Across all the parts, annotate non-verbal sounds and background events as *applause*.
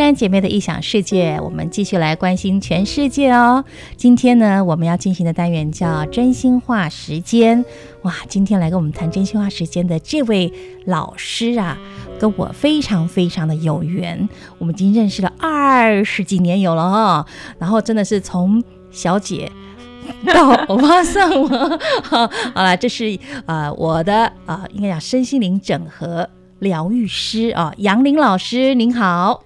后山姐妹的异想世界，我们继续来关心全世界哦。今天呢，我们要进行的单元叫真心话时间。哇，今天来跟我们谈真心话时间的这位老师啊，跟我非常非常的有缘，我们已经认识了二十几年有了哦。然后真的是从小姐到欧巴桑了。好，了，这是呃我的啊、呃，应该讲身心灵整合疗愈师啊，杨林老师您好。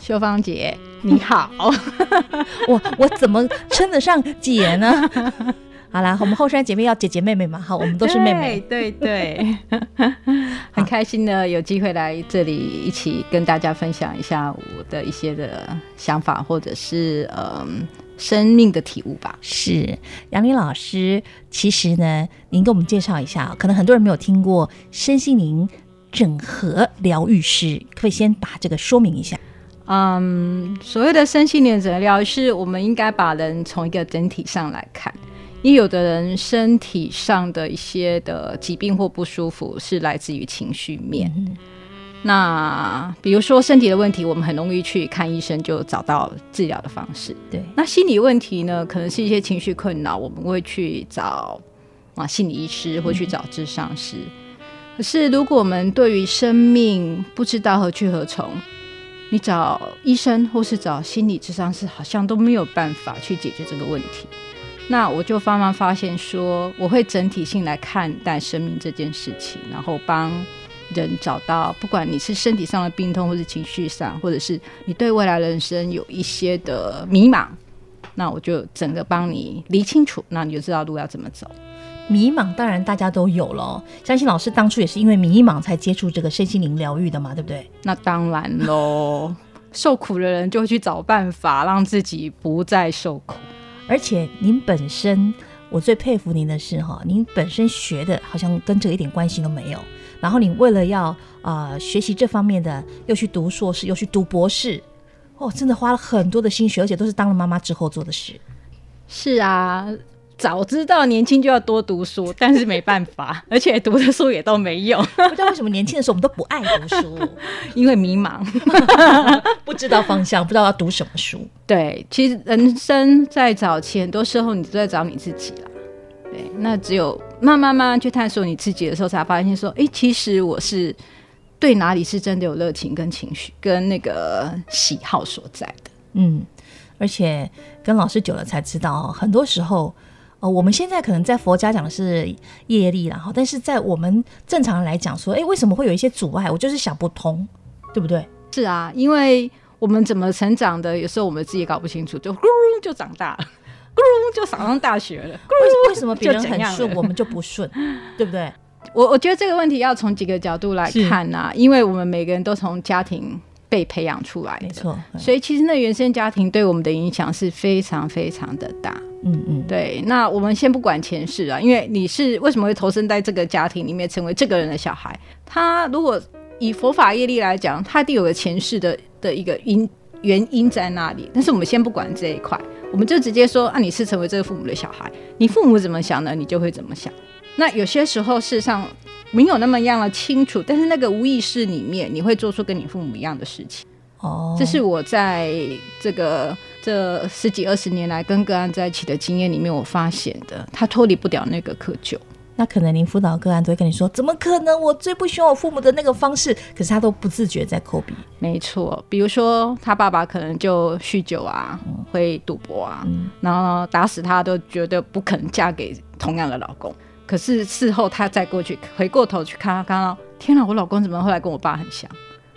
秀芳姐，你好，*laughs* 我我怎么称得上姐呢？*laughs* 好啦，我们后山姐妹要姐姐妹妹嘛，好，我们都是妹妹，对对，对 *laughs* 很开心呢有机会来这里一起跟大家分享一下我的一些的想法，或者是嗯生命的体悟吧。是杨伶老师，其实呢，您给我们介绍一下，可能很多人没有听过身心灵整合疗愈师，可不可以先把这个说明一下？嗯，所谓的身心灵诊疗是我们应该把人从一个整体上来看，因为有的人身体上的一些的疾病或不舒服是来自于情绪面。嗯、那比如说身体的问题，我们很容易去看医生就找到治疗的方式。对，那心理问题呢，可能是一些情绪困扰，我们会去找啊心理医师或去找咨商师。嗯、可是如果我们对于生命不知道何去何从，你找医生或是找心理咨商师，好像都没有办法去解决这个问题。那我就慢慢发现说，我会整体性来看待生命这件事情，然后帮人找到，不管你是身体上的病痛，或是情绪上，或者是你对未来人生有一些的迷茫，那我就整个帮你理清楚，那你就知道路要怎么走。迷茫当然大家都有了，相信老师当初也是因为迷茫才接触这个身心灵疗愈的嘛，对不对？那当然喽，*laughs* 受苦的人就会去找办法让自己不再受苦。而且您本身，我最佩服您的是哈，您本身学的好像跟这一点关系都没有，然后你为了要啊、呃、学习这方面的，又去读硕士，又去读博士，哦，真的花了很多的心血，而且都是当了妈妈之后做的事。是啊。早知道年轻就要多读书，但是没办法，而且读的书也都没用。*laughs* 不知道为什么年轻的时候我们都不爱读书，*laughs* 因为迷茫，*laughs* 不知道方向，不知道要读什么书。对，其实人生在早期，很多时候你都在找你自己啦。对，那只有慢慢慢慢去探索你自己的时候，才发现说，哎、欸，其实我是对哪里是真的有热情跟情绪跟那个喜好所在的。嗯，而且跟老师久了才知道，很多时候。哦，我们现在可能在佛家讲的是业力，然后，但是在我们正常人来讲说，哎，为什么会有一些阻碍？我就是想不通，对不对？是啊，因为我们怎么成长的，有时候我们自己也搞不清楚，就咕噜就长大了，咕噜就考上大学了，咕噜为什么别人很顺，我们就不顺，*laughs* 对不对？我我觉得这个问题要从几个角度来看呐、啊，因为我们每个人都从家庭被培养出来的，没错，所以其实那原生家庭对我们的影响是非常非常的大。嗯嗯，对，那我们先不管前世啊，因为你是为什么会投身在这个家庭里面，成为这个人的小孩？他如果以佛法业力来讲，他一定有个前世的的一个因原因在那里。但是我们先不管这一块，我们就直接说啊，你是成为这个父母的小孩，你父母怎么想呢？你就会怎么想。那有些时候事实上没有那么样的清楚，但是那个无意识里面，你会做出跟你父母一样的事情。哦，这是我在这个。这十几二十年来跟个案在一起的经验里面，我发现的，他脱离不了那个窠臼。那可能您辅导个案都会跟你说，怎么可能？我最不喜欢我父母的那个方式，可是他都不自觉在抠鼻。没错，比如说他爸爸可能就酗酒啊，嗯、会赌博啊，嗯、然后打死他都觉得不可能嫁给同样的老公。可是事后他再过去回过头去看，他看到天哪，我老公怎么后来跟我爸很像？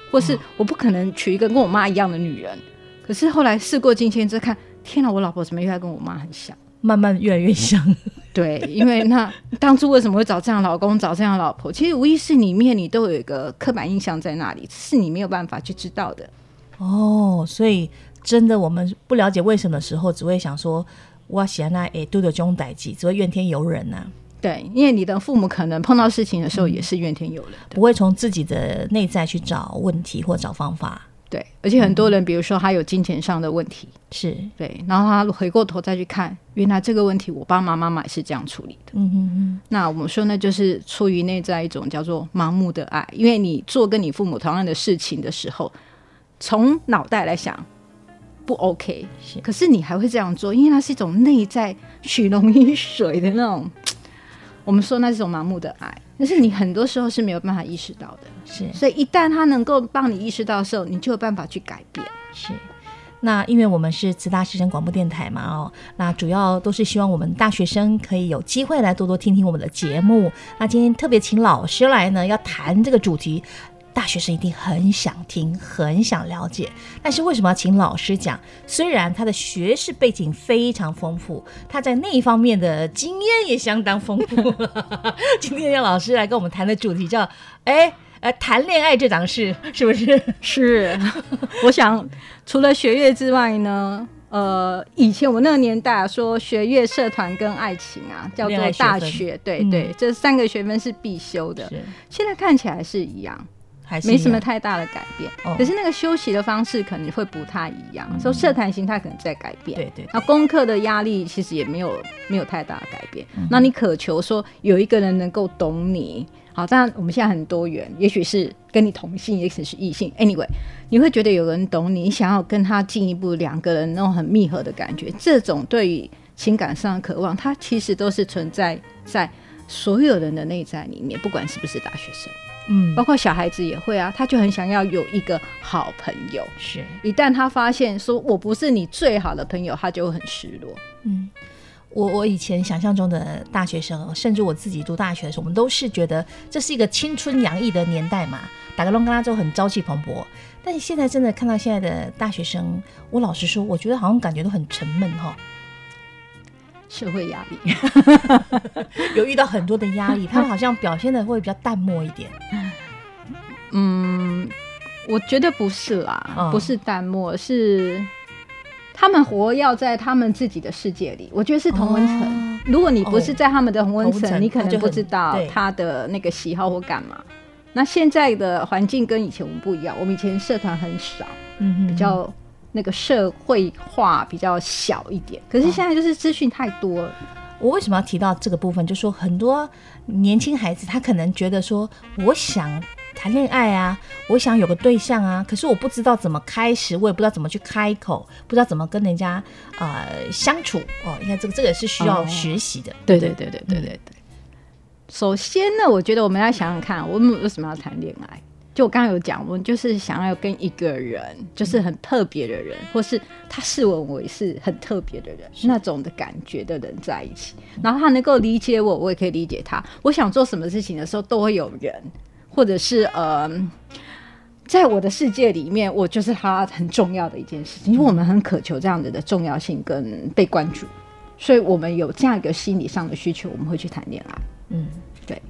或是我不可能娶一个跟我妈一样的女人。可是后来事过境迁，再看，天哪，我老婆怎么越来跟我妈很像？慢慢越来越像。*laughs* 对，因为那当初为什么会找这样的老公，找这样的老婆？其实无意识里面你都有一个刻板印象在那里，是你没有办法去知道的。哦，所以真的我们不了解为什么的时候，只会想说，哇，喜安娜诶，都有这种代志，只会怨天尤人呐、啊。对，因为你的父母可能碰到事情的时候也是怨天尤人，嗯、不会从自己的内在去找问题或找方法。对，而且很多人，比如说他有金钱上的问题，是对，然后他回过头再去看，原来这个问题我爸爸妈妈也是这样处理的。嗯嗯嗯。那我们说呢，就是出于内在一种叫做盲目的爱，因为你做跟你父母同样的事情的时候，从脑袋来想不 OK，是，可是你还会这样做，因为它是一种内在血浓于水的那种。我们说那是一种盲目的爱，但是你很多时候是没有办法意识到的。是，所以一旦他能够帮你意识到的时候，你就有办法去改变。是。那因为我们是慈大师生广播电台嘛，哦，那主要都是希望我们大学生可以有机会来多多听听我们的节目。那今天特别请老师来呢，要谈这个主题，大学生一定很想听，很想了解。但是为什么要请老师讲？虽然他的学士背景非常丰富，他在那一方面的经验也相当丰富。*laughs* 今天让老师来跟我们谈的主题叫，哎。呃，谈恋爱这档事是不是？是，我想除了学业之外呢，呃，以前我那个年代啊，说学业、社团跟爱情啊，叫做大学，学对对，嗯、这三个学分是必修的。现在看起来是一样，还没什么太大的改变。哦、可是那个休息的方式可能会不太一样，说、嗯、社团形态可能在改变。对对，对，那功课的压力其实也没有没有太大的改变。嗯、那你渴求说有一个人能够懂你。好，当然我们现在很多元，也许是跟你同性，也许是异性。Anyway，你会觉得有人懂你，你想要跟他进一步两个人那种很密合的感觉，这种对于情感上的渴望，它其实都是存在在所有人的内在里面，不管是不是大学生，嗯，包括小孩子也会啊，他就很想要有一个好朋友。是，一旦他发现说我不是你最好的朋友，他就会很失落。嗯。我我以前想象中的大学生，甚至我自己读大学的时候，我们都是觉得这是一个青春洋溢的年代嘛，打个龙跟他就很朝气蓬勃。但是现在真的看到现在的大学生，我老实说，我觉得好像感觉都很沉闷哈。社会压力 *laughs* 有遇到很多的压力，*laughs* 他们好像表现的会比较淡漠一点。嗯，我觉得不是啦，嗯、不是淡漠是。他们活要在他们自己的世界里，我觉得是同温层。哦、如果你不是在他们的同温层，你可能不知道他的那个喜好或干嘛。那现在的环境跟以前我们不一样，我们以前社团很少，嗯，比较那个社会化比较小一点。可是现在就是资讯太多了。哦、我为什么要提到这个部分？就是说很多年轻孩子他可能觉得说，我想。谈恋爱啊，我想有个对象啊，可是我不知道怎么开始，我也不知道怎么去开口，不知道怎么跟人家呃相处哦。你看这个这个是需要学习的。对对对对对对对。首先呢，我觉得我们要想想看，我们为什么要谈恋爱？就我刚刚有讲，我们就是想要跟一个人，就是很特别的人，或是他视我为是很特别的人，那种的感觉的人在一起，然后他能够理解我，我也可以理解他。我想做什么事情的时候，都会有人。或者是呃，在我的世界里面，我就是他很重要的一件事情，因为我们很渴求这样子的重要性跟被关注，所以我们有这样一个心理上的需求，我们会去谈恋爱。嗯，对。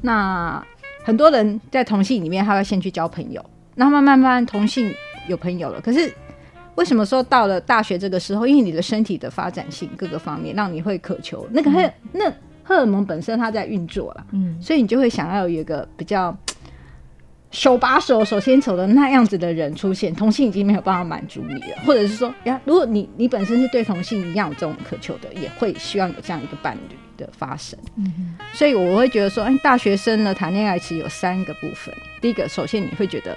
那很多人在同性里面，他要先去交朋友，那慢慢慢同性有朋友了。可是为什么说到了大学这个时候，因为你的身体的发展性各个方面，让你会渴求那个荷、嗯、那。荷尔蒙本身它在运作了，嗯，所以你就会想要有一个比较手把手、手牵手的那样子的人出现。同性已经没有办法满足你了，或者是说，呀，如果你你本身是对同性一样有这种渴求的，也会希望有这样一个伴侣的发生。嗯，所以我会觉得说，哎，大学生呢谈恋爱其实有三个部分。第一个，首先你会觉得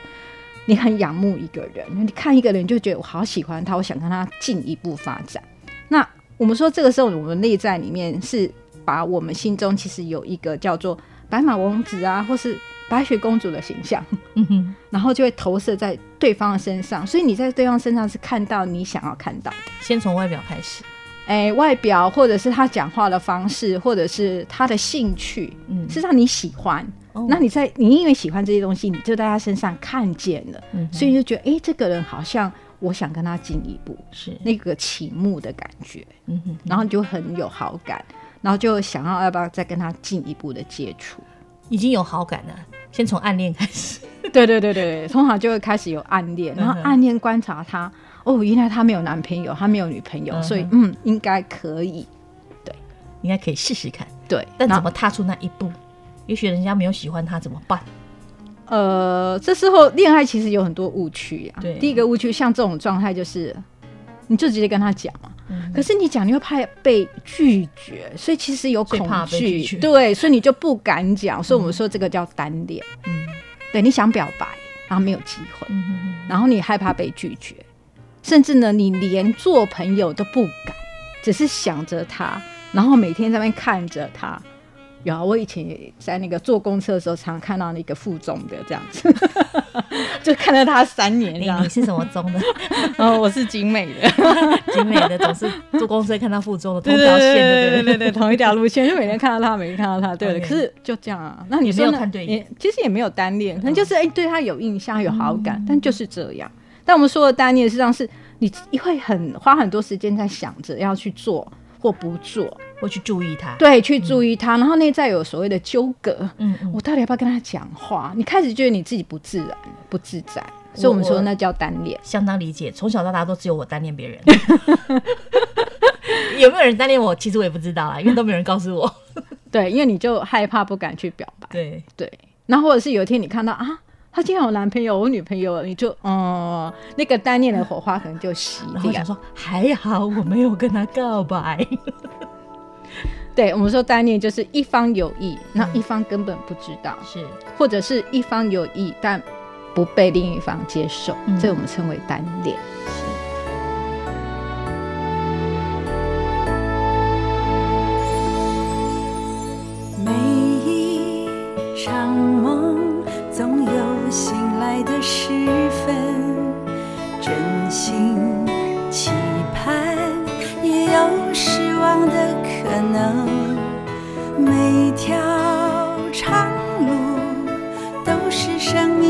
你很仰慕一个人，你看一个人就觉得我好喜欢他，我想跟他进一步发展。那我们说这个时候，我们内在里面是。把我们心中其实有一个叫做白马王子啊，或是白雪公主的形象，嗯哼，然后就会投射在对方的身上，所以你在对方身上是看到你想要看到的。先从外表开始，哎，外表或者是他讲话的方式，或者是他的兴趣，嗯，是让你喜欢。哦、那你在你因为喜欢这些东西，你就在他身上看见了，嗯，所以就觉得哎，这个人好像我想跟他进一步，是那个倾慕的感觉，嗯哼，然后你就很有好感。然后就想要要不要再跟他进一步的接触，已经有好感了，先从暗恋开始。*laughs* 对对对对，通常就会开始有暗恋，然后暗恋观察他，哦，原来他没有男朋友，他没有女朋友，所以嗯，应该可以，对，应该可以试试看。对，但怎么踏出那一步？也许人家没有喜欢他怎么办？呃，这时候恋爱其实有很多误区呀。对，第一个误区像这种状态就是，你就直接跟他讲嘛。可是你讲，你会怕被拒绝，所以其实有恐惧，对，所以你就不敢讲。所以我们说这个叫单恋，嗯，对，你想表白，然后没有机会，然后你害怕被拒绝，甚至呢，你连做朋友都不敢，只是想着他，然后每天在那边看着他。有啊，我以前也在那个坐公车的时候，常看到那个附中的这样子，*laughs* 就看到他三年。你你是什么中的？*laughs* 哦，我是景美的，*laughs* 景美的总是坐公车看到附中的同条线的，对对对对，同一条路线，就每天看到他，每天看到他，对的。可是就这样啊，那你说呢？也其实也没有单恋，可能就是哎对他有印象、有好感，但就是这样。但我们说的单恋，实际上是你会很花很多时间在想着要去做。或不做，或去注意他，对，去注意他，嗯、然后内在有所谓的纠葛，嗯嗯，我到底要不要跟他讲话？你开始觉得你自己不自然、不自在，所以我们说那叫单恋。相当理解，从小到大都只有我单恋别人，*laughs* 有没有人单恋我？其实我也不知道啊，因为都没有人告诉我。*laughs* 对，因为你就害怕，不敢去表白。对对，那或者是有一天你看到啊。他今天有男朋友，我女朋友，你就嗯，那个单恋的火花可能就熄掉。我想说，还好我没有跟他告白。对，我们说单恋就是一方有意，那一方根本不知道，是或者是一方有意但不被另一方接受，这我们称为单恋。爱的时分，真心期盼，也有失望的可能。每条长路都是生命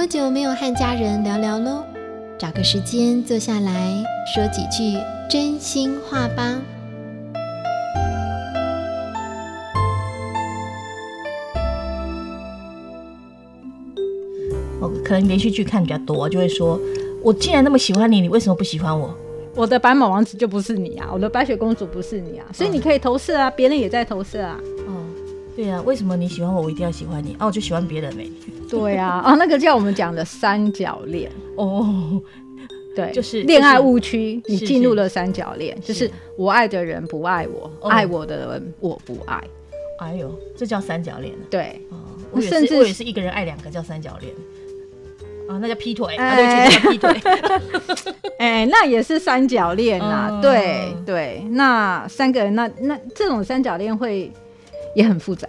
多久没有和家人聊聊喽？找个时间坐下来说几句真心话吧。我可能连续剧看比较多，就会说：我既然那么喜欢你，你为什么不喜欢我？我的白马王子就不是你啊，我的白雪公主不是你啊，所以你可以投射啊，别人也在投射啊。哦，对啊，为什么你喜欢我，我一定要喜欢你？哦，我就喜欢别人没？对啊，*laughs* 啊，那个叫我们讲的三角恋哦，对，就是恋爱误区，你进入了三角恋，就是我爱的人不爱我，爱我的人我不爱。哎呦，这叫三角恋？对，我甚至我也是一个人爱两个叫三角恋。啊，那叫劈腿，啊，对，叫劈腿。*laughs* 哎，那也是三角恋呐，对对，那三个人，那那这种三角恋会也很复杂。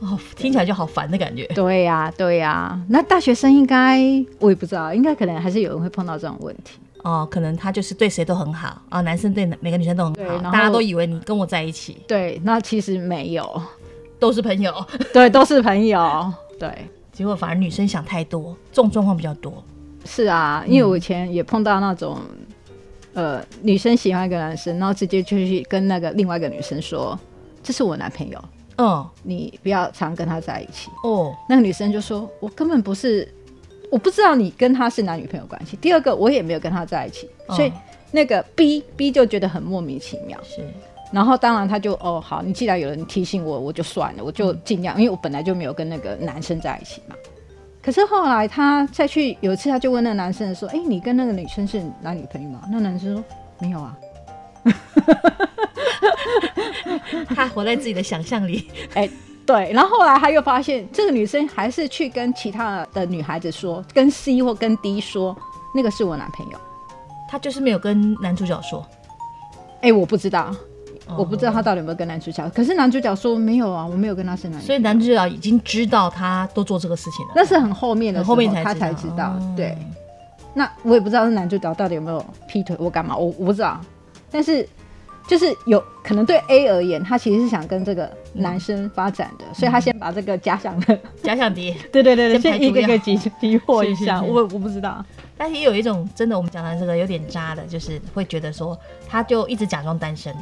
哦，听起来就好烦的感觉。对呀、啊，对呀、啊。那大学生应该我也不知道，应该可能还是有人会碰到这种问题。哦，可能他就是对谁都很好啊，男生对每个女生都很好，大家都以为你跟我在一起。对，那其实没有，都是朋友。*laughs* 对，都是朋友。对，结果反而女生想太多，这种状况比较多。是啊，因为我以前也碰到那种，嗯、呃，女生喜欢一个男生，然后直接就去跟那个另外一个女生说：“这是我男朋友。”嗯，你不要常跟他在一起哦。那个女生就说：“我根本不是，我不知道你跟他是男女朋友关系。第二个，我也没有跟他在一起，哦、所以那个 B B 就觉得很莫名其妙。是，然后当然他就哦好，你既然有人提醒我，我就算了，我就尽量，嗯、因为我本来就没有跟那个男生在一起嘛。可是后来他再去有一次，他就问那个男生说：‘哎、欸，你跟那个女生是男女朋友吗？’那男生说：‘没有啊。’ *laughs* *laughs* 他活在自己的想象里，*laughs* 哎、欸，对。然后后来他又发现，这个女生还是去跟其他的女孩子说，跟 C 或跟 D 说，那个是我男朋友。他就是没有跟男主角说。哎、欸，我不知道，我不知道他到底有没有跟男主角。可是男主角说没有啊，我没有跟他是男。所以男主角已经知道他都做这个事情了。那是很后面的，后面才他才知道。对。那我也不知道是男主角到底有没有劈腿，我干嘛？我我不知道。但是。就是有可能对 A 而言，他其实是想跟这个男生发展的，嗯、所以他先把这个假想的 *laughs* 假想敌，*laughs* 对对对对，先一个一个击击破一下。我我不知道，但是也有一种真的，我们讲的这个有点渣的，就是会觉得说，他就一直假装单身，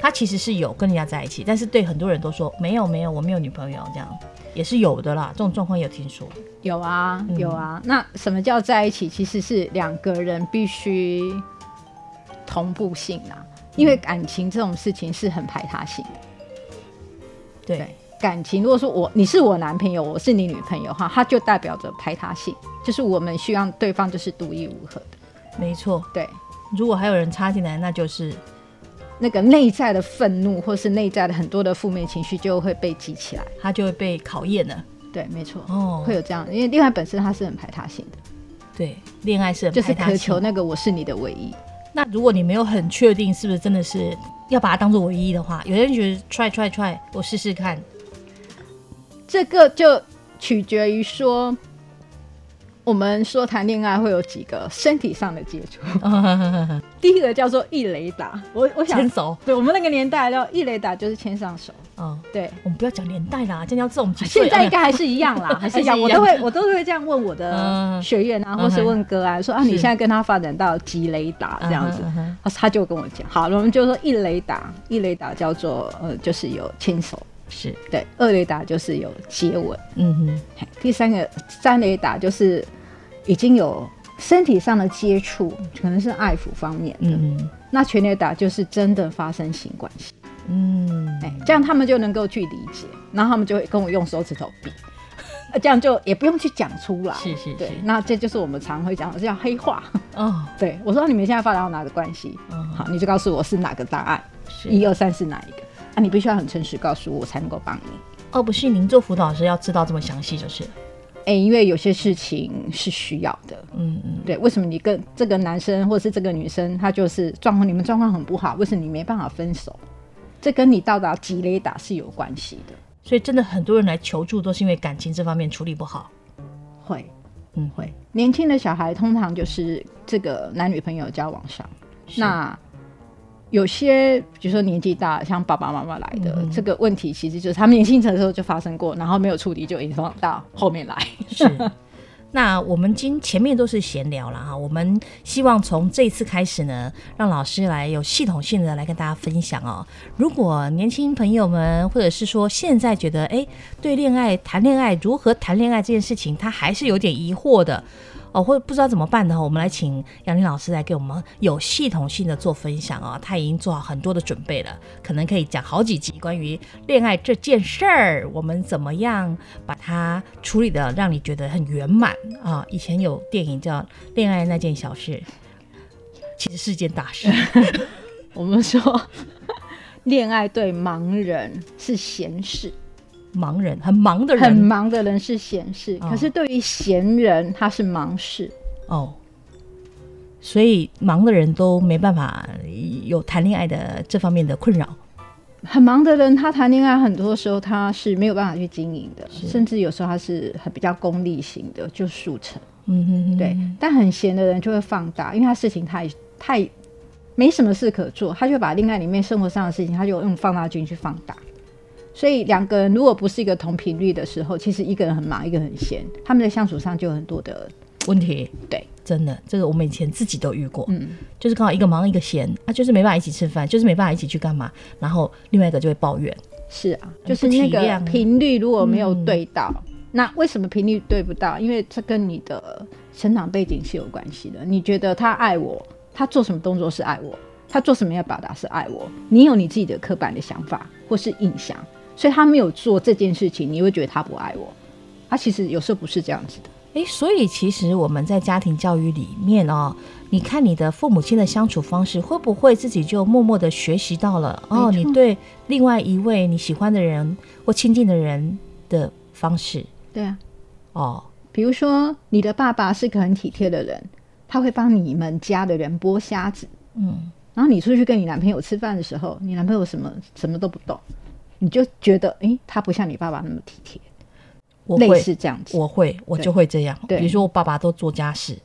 他其实是有跟人家在一起，但是对很多人都说没有没有，我没有女朋友，这样也是有的啦。这种状况有听说，有啊有啊。那什么叫在一起？其实是两个人必须同步性啊。因为感情这种事情是很排他性的，对，对感情，如果说我你是我男朋友，我是你女朋友的话，它就代表着排他性，就是我们需要对方就是独一无二的。没错，对。如果还有人插进来，那就是那个内在的愤怒，或是内在的很多的负面情绪就会被激起来，它就会被考验了。对，没错，哦，会有这样，因为恋爱本身它是很排他性的。对，恋爱是很就是渴求那个我是你的唯一。那如果你没有很确定是不是真的是要把它当做唯一的话，有些人觉得 try try try，我试试看，这个就取决于说，我们说谈恋爱会有几个身体上的接触。*laughs* 第一个叫做一雷达，我我想牵手，对我们那个年代叫一雷达就是牵上手。嗯，对，我们不要讲年代啦，今天要这种现在应该还是一样啦，*laughs* 还是一样，我都会我都会这样问我的学员啊，或是问哥啊，说啊，你现在跟他发展到几雷达这样子，他就跟我讲，好，我们就说一雷达，一雷达叫做呃，就是有牵手，是。对，二雷达就是有接吻，嗯哼，第三个三雷达就是已经有身体上的接触，可能是爱抚方面的，嗯，那全雷达就是真的发生性关系。嗯，哎，这样他们就能够去理解，然后他们就会跟我用手指头比，这样就也不用去讲出来。是是是，对，那这就是我们常会讲的，叫黑话。哦，对，我说你们现在发展到哪个关系？嗯，好，你就告诉我是哪个答案，一二三是哪一个？啊，你必须要很诚实告诉我，我才能够帮你。哦，不是，您做辅导老师要知道这么详细就是。哎，因为有些事情是需要的。嗯嗯，对，为什么你跟这个男生或者是这个女生，他就是状况，你们状况很不好，为什么你没办法分手？这跟你到达吉雷达是有关系的，所以真的很多人来求助都是因为感情这方面处理不好。会，嗯，会。年轻的小孩通常就是这个男女朋友交往上，那有些比如说年纪大，像爸爸妈妈来的、嗯、这个问题，其实就是他们年轻的时候就发生过，然后没有处理就影响到后面来。是，*laughs* 那我们今前面都是闲聊了哈，我们希望从这一次开始呢，让老师来有系统性的来跟大家分享哦。如果年轻朋友们，或者是说现在觉得哎，对恋爱、谈恋爱如何谈恋爱这件事情，他还是有点疑惑的。哦，或者不知道怎么办的话，我们来请杨林老师来给我们有系统性的做分享啊、哦。他已经做好很多的准备了，可能可以讲好几集关于恋爱这件事儿，我们怎么样把它处理的让你觉得很圆满啊？以前有电影叫《恋爱那件小事》，其实是件大事。*laughs* 我们说，*laughs* 恋爱对盲人是闲事。盲人很忙的人，很忙的人是闲事，哦、可是对于闲人他是忙事哦，所以忙的人都没办法有谈恋爱的这方面的困扰。很忙的人，他谈恋爱很多时候他是没有办法去经营的，甚至有时候他是很比较功利型的，就速成。嗯哼哼，对。但很闲的人就会放大，因为他事情太太没什么事可做，他就把恋爱里面生活上的事情，他就用放大镜去放大。所以两个人如果不是一个同频率的时候，其实一个人很忙，一个人很闲，他们在相处上就有很多的问题。对，真的，这个我们以前自己都遇过。嗯，就是刚好一个忙一个闲，啊，就是没办法一起吃饭，就是没办法一起去干嘛，然后另外一个就会抱怨。是啊，就是那个频率如果没有对到，嗯、那为什么频率对不到？因为这跟你的成长背景是有关系的。你觉得他爱我，他做什么动作是爱我，他做什么要表达是爱我，你有你自己的刻板的想法或是印象。所以他没有做这件事情，你会觉得他不爱我。他其实有时候不是这样子的。诶，所以其实我们在家庭教育里面哦，你看你的父母亲的相处方式，会不会自己就默默的学习到了哦？你对另外一位你喜欢的人或亲近的人的方式？对啊。哦，比如说你的爸爸是个很体贴的人，他会帮你们家的人剥虾子。嗯。然后你出去跟你男朋友吃饭的时候，你男朋友什么什么都不懂。你就觉得，哎、欸，他不像你爸爸那么体贴，我会类似这样子，我会，我就会这样。比如说我爸爸都做家事，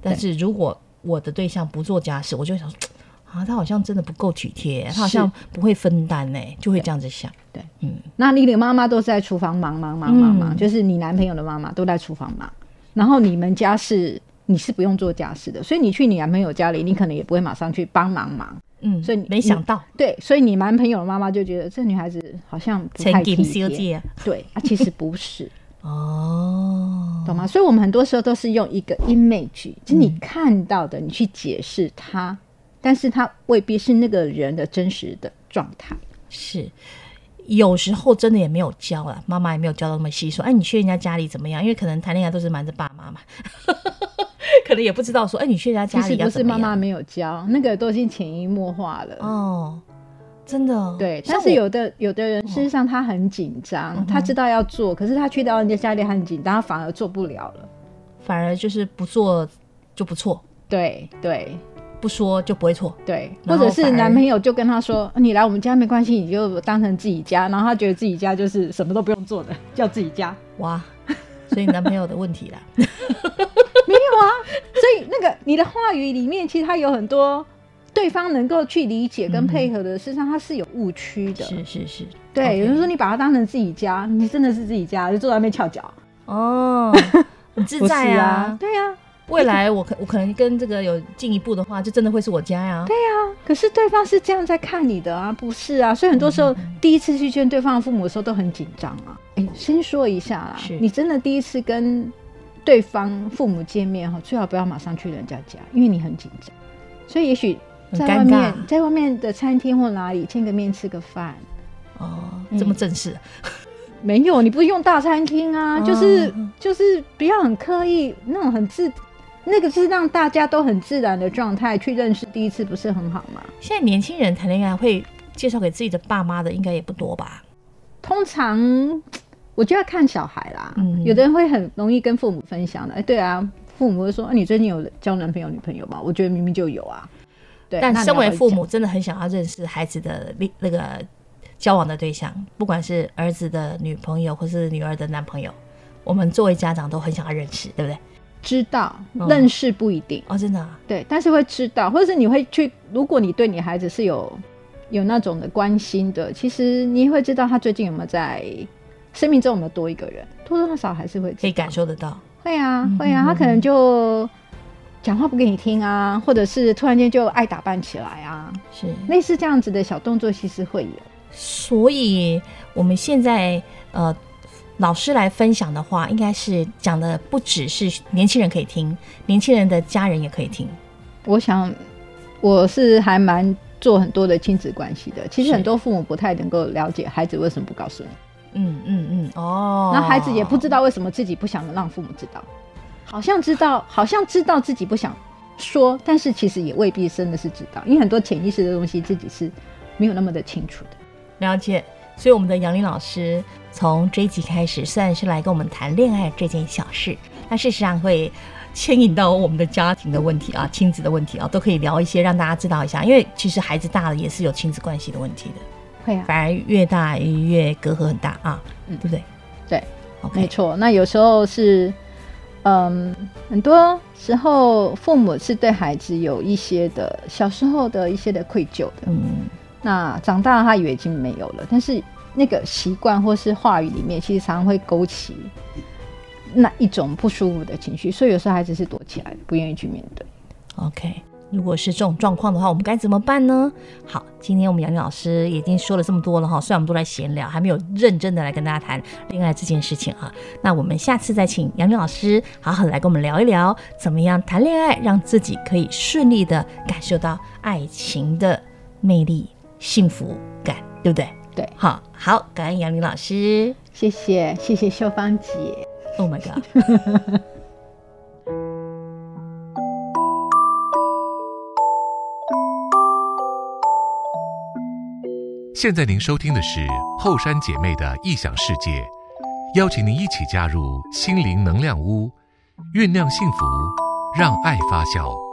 但是如果我的对象不做家事，我就想说，*tsk* 啊，他好像真的不够体贴，他好像不会分担呢，就会这样子想。对，嗯，那你的妈妈都在厨房忙忙忙忙忙，嗯、就是你男朋友的妈妈都在厨房忙，然后你们家是你是不用做家事的，所以你去你男朋友家里，你可能也不会马上去帮忙忙。嗯，所以你没想到，对，所以你男朋友的妈妈就觉得这女孩子好像不太体贴，对啊，其实不是 *laughs* 哦，懂吗？所以我们很多时候都是用一个 image，就是你看到的，你去解释它，嗯、但是它未必是那个人的真实的状态。是，有时候真的也没有教了，妈妈也没有教到那么细，说，哎，你去人家家里怎么样？因为可能谈恋爱都是瞒着爸妈嘛。*laughs* 可能也不知道说，哎、欸，你去人家家里，不是妈妈没有教，那个都已经潜移默化了。哦，真的，对。但是有的有的人，事实上他很紧张，哦、他知道要做，可是他去到人家家里很紧张，他反而做不了了，反而就是不做就不错。对对，不说就不会错。对，或者是男朋友就跟他说，你来我们家没关系，你就当成自己家，然后他觉得自己家就是什么都不用做的，*laughs* 叫自己家。哇，所以男朋友的问题啦。*laughs* 没有啊，所以那个你的话语里面，其实他有很多对方能够去理解跟配合的，事实上他是有误区的。是是是，对，有人说你把它当成自己家，你真的是自己家，就坐在那边翘脚哦，很自在啊。*laughs* 对呀，未来我可我可能跟这个有进一步的话，就真的会是我家呀。对呀，可是对方是这样在看你的啊，不是啊？所以很多时候第一次去见对方的父母的时候都很紧张啊。哎，先说一下啦，你真的第一次跟。对方父母见面哈，最好不要马上去人家家，因为你很紧张。所以也许在外面，在外面的餐厅或哪里见个面吃个饭。哦，这么正式？嗯、没有，你不用大餐厅啊，就是就是不要很刻意，那种很自，那个是让大家都很自然的状态去认识第一次，不是很好吗？现在年轻人谈恋爱会介绍给自己的爸妈的，应该也不多吧？通常。我就要看小孩啦，嗯、有的人会很容易跟父母分享的。哎，对啊，父母会说：“啊，你最近有交男朋友、女朋友吗？”我觉得明明就有啊。对，但身为父母，真的很想要认识孩子的那那个交往的对象，不管是儿子的女朋友或是女儿的男朋友，我们作为家长都很想要认识，对不对？知道认识不一定、嗯、哦，真的、啊、对，但是会知道，或者是你会去，如果你对你孩子是有有那种的关心的，其实你会知道他最近有没有在。生命中有没有多一个人，多多少少还是会可以感受得到，会啊，会啊，他可能就讲话不给你听啊，或者是突然间就爱打扮起来啊，是。类似这样子的小动作，其实会有。所以我们现在呃，老师来分享的话，应该是讲的不只是年轻人可以听，年轻人的家人也可以听。我想我是还蛮做很多的亲子关系的，其实很多父母不太能够了解孩子为什么不告诉你。嗯嗯嗯，哦，那孩子也不知道为什么自己不想让父母知道，好像知道，好像知道自己不想说，但是其实也未必真的是知道，因为很多潜意识的东西自己是没有那么的清楚的。了解，所以我们的杨林老师从这一集开始，虽然是来跟我们谈恋爱这件小事，但事实上会牵引到我们的家庭的问题啊、亲子的问题啊，都可以聊一些，让大家知道一下。因为其实孩子大了也是有亲子关系的问题的。会啊，反而越大越隔阂很大啊，嗯，对不对？对.没错。那有时候是，嗯，很多时候父母是对孩子有一些的小时候的一些的愧疚的，嗯。那长大了他以为已经没有了，但是那个习惯或是话语里面，其实常常会勾起那一种不舒服的情绪，所以有时候孩子是躲起来的，不愿意去面对。OK。如果是这种状况的话，我们该怎么办呢？好，今天我们杨玲老师已经说了这么多了哈，虽然我们都在闲聊，还没有认真的来跟大家谈恋爱这件事情啊。那我们下次再请杨玲老师好好来跟我们聊一聊，怎么样谈恋爱，让自己可以顺利的感受到爱情的魅力、幸福感，对不对？对，好，好，感恩杨林老师，谢谢，谢谢秀芳姐。Oh my god！*laughs* 现在您收听的是后山姐妹的异想世界，邀请您一起加入心灵能量屋，酝酿幸福，让爱发酵。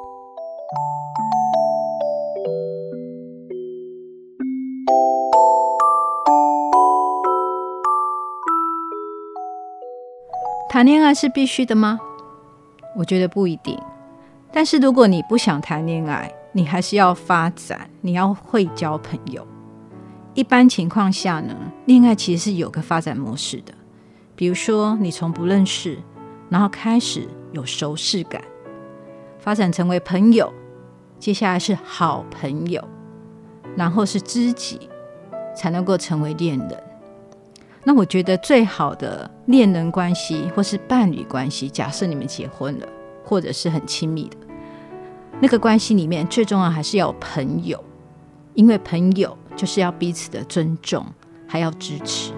谈恋爱是必须的吗？我觉得不一定。但是如果你不想谈恋爱，你还是要发展，你要会交朋友。一般情况下呢，恋爱其实是有个发展模式的。比如说，你从不认识，然后开始有熟识感，发展成为朋友，接下来是好朋友，然后是知己，才能够成为恋人。那我觉得最好的恋人关系或是伴侣关系，假设你们结婚了，或者是很亲密的，那个关系里面，最重要还是要有朋友，因为朋友。就是要彼此的尊重，还要支持。